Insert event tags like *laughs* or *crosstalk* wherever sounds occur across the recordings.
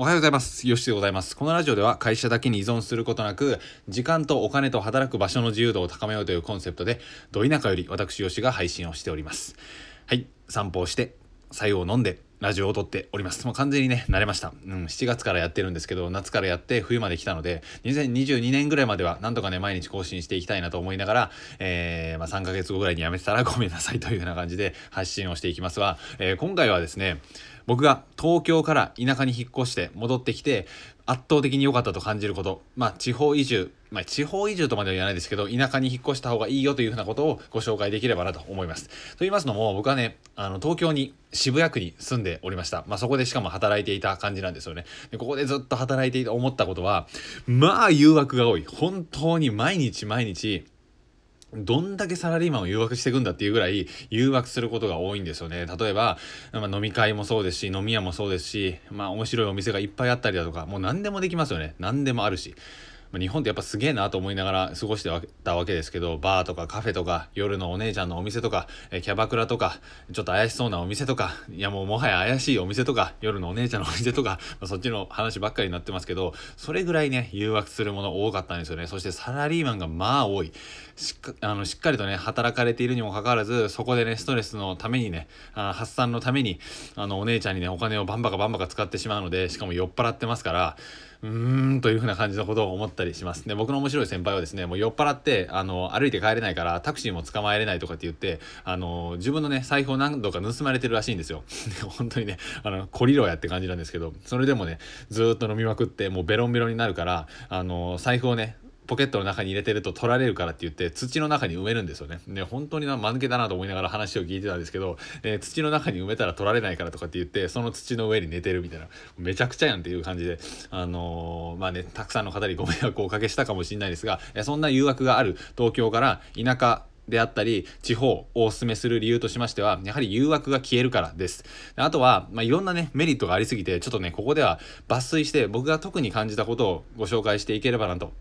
おはようございます。よしでございます。このラジオでは会社だけに依存することなく、時間とお金と働く場所の自由度を高めようというコンセプトで、ど田舎より私よしが配信をしております。はい、散歩をして、白湯を飲んで、ラジオを撮っております。もう完全にね、慣れました。うん、7月からやってるんですけど、夏からやって冬まで来たので、2022年ぐらいまではなんとかね、毎日更新していきたいなと思いながら、えー、まあ、3ヶ月後ぐらいにやめてたらごめんなさいというような感じで発信をしていきますが、えー、今回はですね、僕が東京から田舎に引っ越して戻ってきて圧倒的に良かったと感じること。まあ地方移住まあ地方移住とまでは言わないですけど田舎に引っ越した方がいいよというふうなことをご紹介できればなと思います。と言いますのも僕はねあの東京に渋谷区に住んでおりました。まあそこでしかも働いていた感じなんですよね。でここでずっと働いていて思ったことはまあ誘惑が多い。本当に毎日毎日どんだけサラリーマンを誘惑していくんだっていうぐらい誘惑することが多いんですよね。例えば、まあ、飲み会もそうですし、飲み屋もそうですし、まあ面白いお店がいっぱいあったりだとか、もう何でもできますよね。何でもあるし。日本ってやっぱすげえなと思いながら過ごしてたわけですけどバーとかカフェとか夜のお姉ちゃんのお店とか、キャバクラとかちょっと怪しそうなお店とかいやもうもはや怪しいお店とか夜のお姉ちゃんのお店とか、そっちの話ばっかりになってますけどそれぐらいね誘惑するもの多かったんですよね。そしてサラリーマンがまあ多い。しっかあのしっかりとね働かれているにもかかわらずそこでねストレスのためにねあ発散のためにあのお姉ちゃんにねお金をバンバカバンバカ使ってしまうのでしかも酔っ払ってますからうーんというふうな感じのことを思ったりします。で、僕の面白い先輩はですね、もう酔っ払って、あの、歩いて帰れないからタクシーも捕まえれないとかって言って、あの、自分のね、財布を何度か盗まれてるらしいんですよ。*laughs* 本当にね、あの、懲りろやって感じなんですけど、それでもね、ずっと飲みまくって、もうベロンベロンになるから、あの、財布をね、ポケットの中に入れてると取られるからって言って土の中に埋めるんですよね。で本当にな間抜けだなと思いながら話を聞いてたんですけど、え、土の中に埋めたら取られないからとかって言ってその土の上に寝てるみたいな。めちゃくちゃやんっていう感じで。あのー、まあねたくさんの方にご迷惑をおかけしたかもしれないですがそんな誘惑がある東京から田舎であったり地方をお勧めする理由としましてはやはり誘惑が消えるからです。あとは、まあ、いろんなねメリットがありすぎてちょっとねここでは抜粋して僕が特に感じたことをご紹介していければなと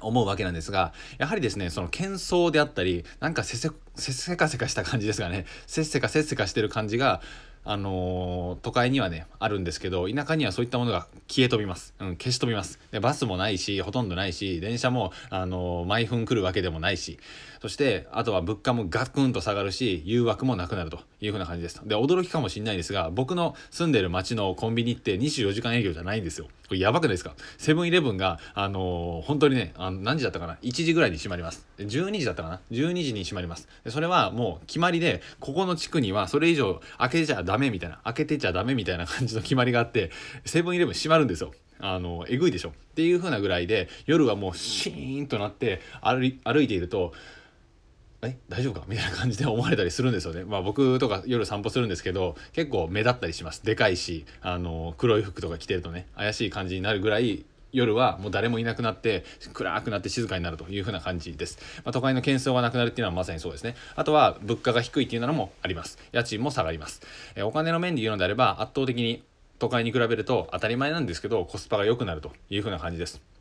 思うわけなんですがやはりですねその喧騒であったりなんかせせせせかせかした感じですがね。せっせかせっせかしてる感じがあのー、都会にはねあるんですけど田舎にはそういったものが消え飛びます、うん、消し飛びます。でバスもないしほとんどないし電車も、あのー、毎分来るわけでもないし。そしてあとは物価もガクンと下がるし誘惑もなくなるというふうな感じですで驚きかもしれないですが僕の住んでる町のコンビニって24時間営業じゃないんですよ。これやばくないですか？セブンイレブンがあのー、本当にねあの何時だったかな？1時ぐらいに閉まります。12時だったかな？12時に閉まります。でそれはもう決まりでここの地区にはそれ以上開けちゃダメダメみたいな開けてちゃダメみたいな感じの決まりがあってセブンイレブン閉まるんですよあのえぐいでしょっていう風なぐらいで夜はもうシーンとなって歩いているとえ大丈夫か？みたいな感じで思われたりするんですよね。まあ僕とか夜散歩するんですけど結構目立ったりします。でかいしあの黒い服とか着てるとね怪しい感じになるぐらい夜はもう誰もいなくなって暗くなって静かになるというふうな感じです、まあ、都会の喧騒がなくなるっていうのはまさにそうですね。あとは物価が低いっていうのもあります。家賃も下がります、えお金の面で言うのであれば圧倒的に都会に比べると当たり前なんですけどコスパが良くなるというふうな感じです。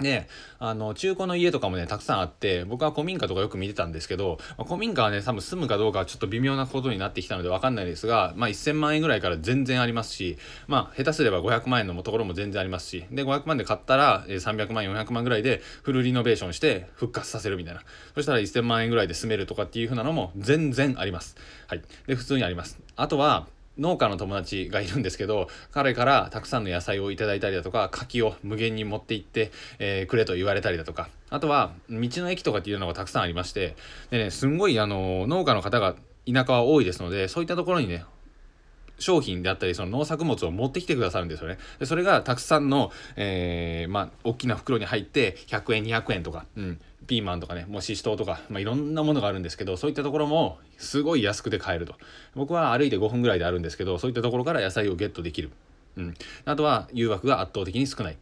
で、あの、中古の家とかもね、たくさんあって、僕は古民家とかよく見てたんですけど、まあ、古民家はね、多分住むかどうかはちょっと微妙なことになってきたのでわかんないですが、まあ1000万円ぐらいから全然ありますし、まあ下手すれば500万円のところも全然ありますし、で、500万で買ったら、300万、400万ぐらいでフルリノベーションして復活させるみたいな。そしたら1000万円ぐらいで住めるとかっていう風なのも全然あります。はい。で、普通にあります。あとは、農家の友達がいるんですけど彼からたくさんの野菜をいただいたりだとか柿を無限に持って行って、えー、くれと言われたりだとか。あとは道の駅とかっていうのがたくさんありましてでねすんごいあの農家の方が田舎は多いですのでそういったところにね商品であったりその農作物を持ってきてくださるんですよね。でそれがたくさんの、えー、まあ、大きな袋に入って100円200円とか、うん、ピーマンとかねもうししとうとか、まあ、いろんなものがあるんですけどそういったところもすごい安くで買えると。僕は歩いて5分ぐらいであるんですけどそういったところから野菜をゲットできる、うん、あとは誘惑が圧倒的に少ない。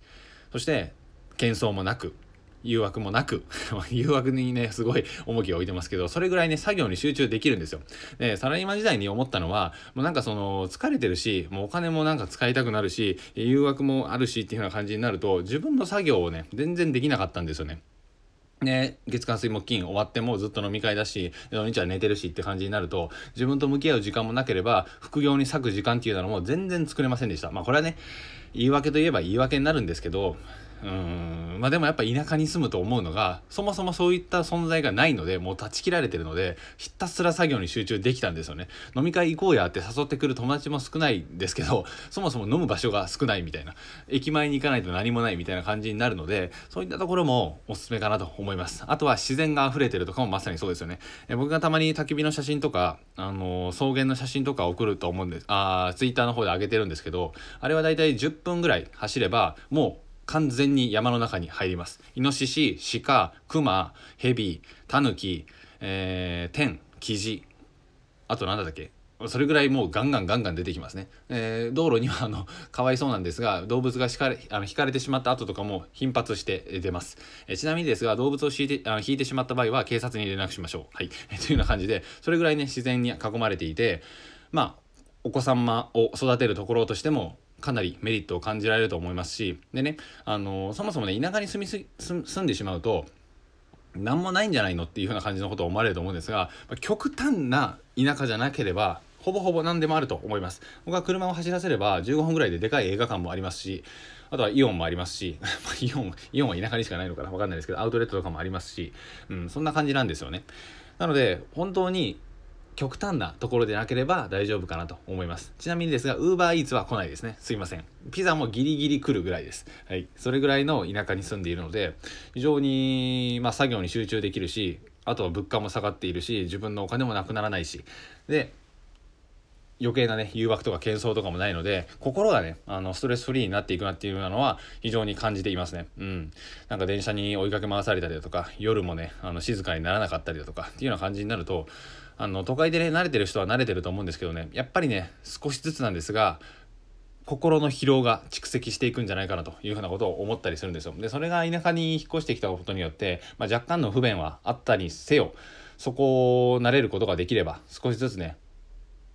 そして喧騒もなく誘惑もなく *laughs* 誘惑にねすごい重きを置いてますけどそれぐらいね作業に集中できるんですよ。でサラリーマン時代に思ったのはもうなんかその疲れてるしもうお金もなんか使いたくなるし誘惑もあるしっていうような感じになると自分の作業をね全然できなかったんですよね。ね、月間水木金終わってもずっと飲み会だし土日は寝てるしって感じになると自分と向き合う時間もなければ副業に割く時間っていうのも全然作れませんでした。まあこれはね言い訳といえば言い訳になるんですけどうん。まあでもやっぱ田舎に住むと思うのがそもそもそういった存在がないのでもう断ち切られてるのでひたすら作業に集中できたんですよね。飲み会行こうやって誘ってくる友達も少ないですけど *laughs* そもそも飲む場所が少ないみたいな。駅前に行かないと何もないみたいな感じになるのでそういったところもおすすめかなと思います。あとは自然が溢れてるとかもまさにそうですよね。え僕がたまに焚き火の写真とかあのー、草原の写真とか送ると思うんです。あツイッターの方で上げてるんですけどあれはだいたい10分ぐらい走ればもう完全に山の中に入ります。イノシシ、鹿、クマ、ヘビ、タヌキ、えー、テン、キジ、あと何だっけ？それぐらいもうガンガンガンガン出てきますね。えー、道路にはあのかわいそうなんですが動物が引かれあの引かれてしまった後とかも頻発して出ます。えー、ちなみにですが動物を引いてあの引いてしまった場合は警察に連絡しましょう。はい、というような感じでそれぐらいね自然に囲まれていてまあお子様を育てるところとしてもかなりメリットを感じられると思いますしでねあのそもそもね田舎に住みす住んでしまうと何もないんじゃないのっていう風な感じのことを思われると思うんですが極端な田舎じゃなければほぼほぼ何でもあると思います。僕は車を走らせれば15分ぐらいででかい映画館もありますしあとはイオンもありますし *laughs* イオンイオンは田舎にしかないのかな分かんないですけどアウトレットとかもありますし、うん、そんな感じなんですよね。なので本当に極端なところでなければ大丈夫かなと思います。ちなみにですが、UberEats は来ないですね。すいません。ピザもギリギリ来るぐらいです。はい。それぐらいの田舎に住んでいるので、非常に、まあ、作業に集中できるし、あとは物価も下がっているし、自分のお金もなくならないし、で、余計なね誘惑とか喧騒とかもないので心がねあのストレスフリーになっていくなっていうのは非常に感じていますねうんなんか電車に追いかけ回されたりだとか夜もねあの静かにならなかったりだとかっていうような感じになるとあの都会でね慣れてる人は慣れてると思うんですけどねやっぱりね少しずつなんですが心の疲労が蓄積していくんじゃないかなというふなことを思ったりするんですよ。でそれが田舎に引っ越してきたことによって、まあ、若干の不便はあったにせよそこを慣れることができれば少しずつね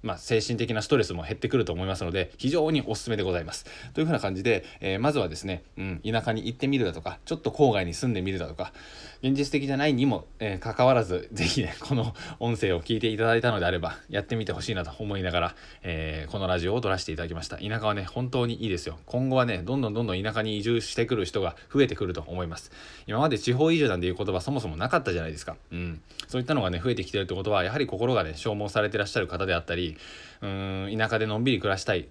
まあ、精神的なストレスも減ってくると思いますので非常におすすめでございます。というふうな感じで、えー、まずはですね、うん、田舎に行ってみるだとかちょっと郊外に住んでみるだとか現実的じゃないにも、えー、関わらず是非ね *laughs* この音声を聞いていただいたのであればやってみてほしいなと思いながら、えー、このラジオを撮らせていただきました。田舎はね本当にいいですよ。今後はねどんどんどんどん田舎に移住してくる人が増えてくると思います。今まで地方移住なんていう言葉そもそもなかったじゃないですか。うん。そういったのがね増えてきてるってことはやはり心がね消耗されてらっしゃる方であったりうん田舎でのんびり暮らしたい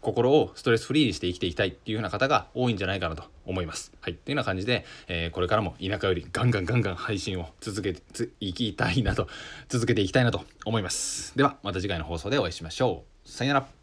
心をストレスフリーにして生きていきたいっていう風な方が多いんじゃないかなと思います。はい。っていうような感じで、えー、これからも田舎よりガンガンガンガン配信を続けていきたいなと、続けていきたいなと思います。では、また次回の放送でお会いしましょう。さよなら。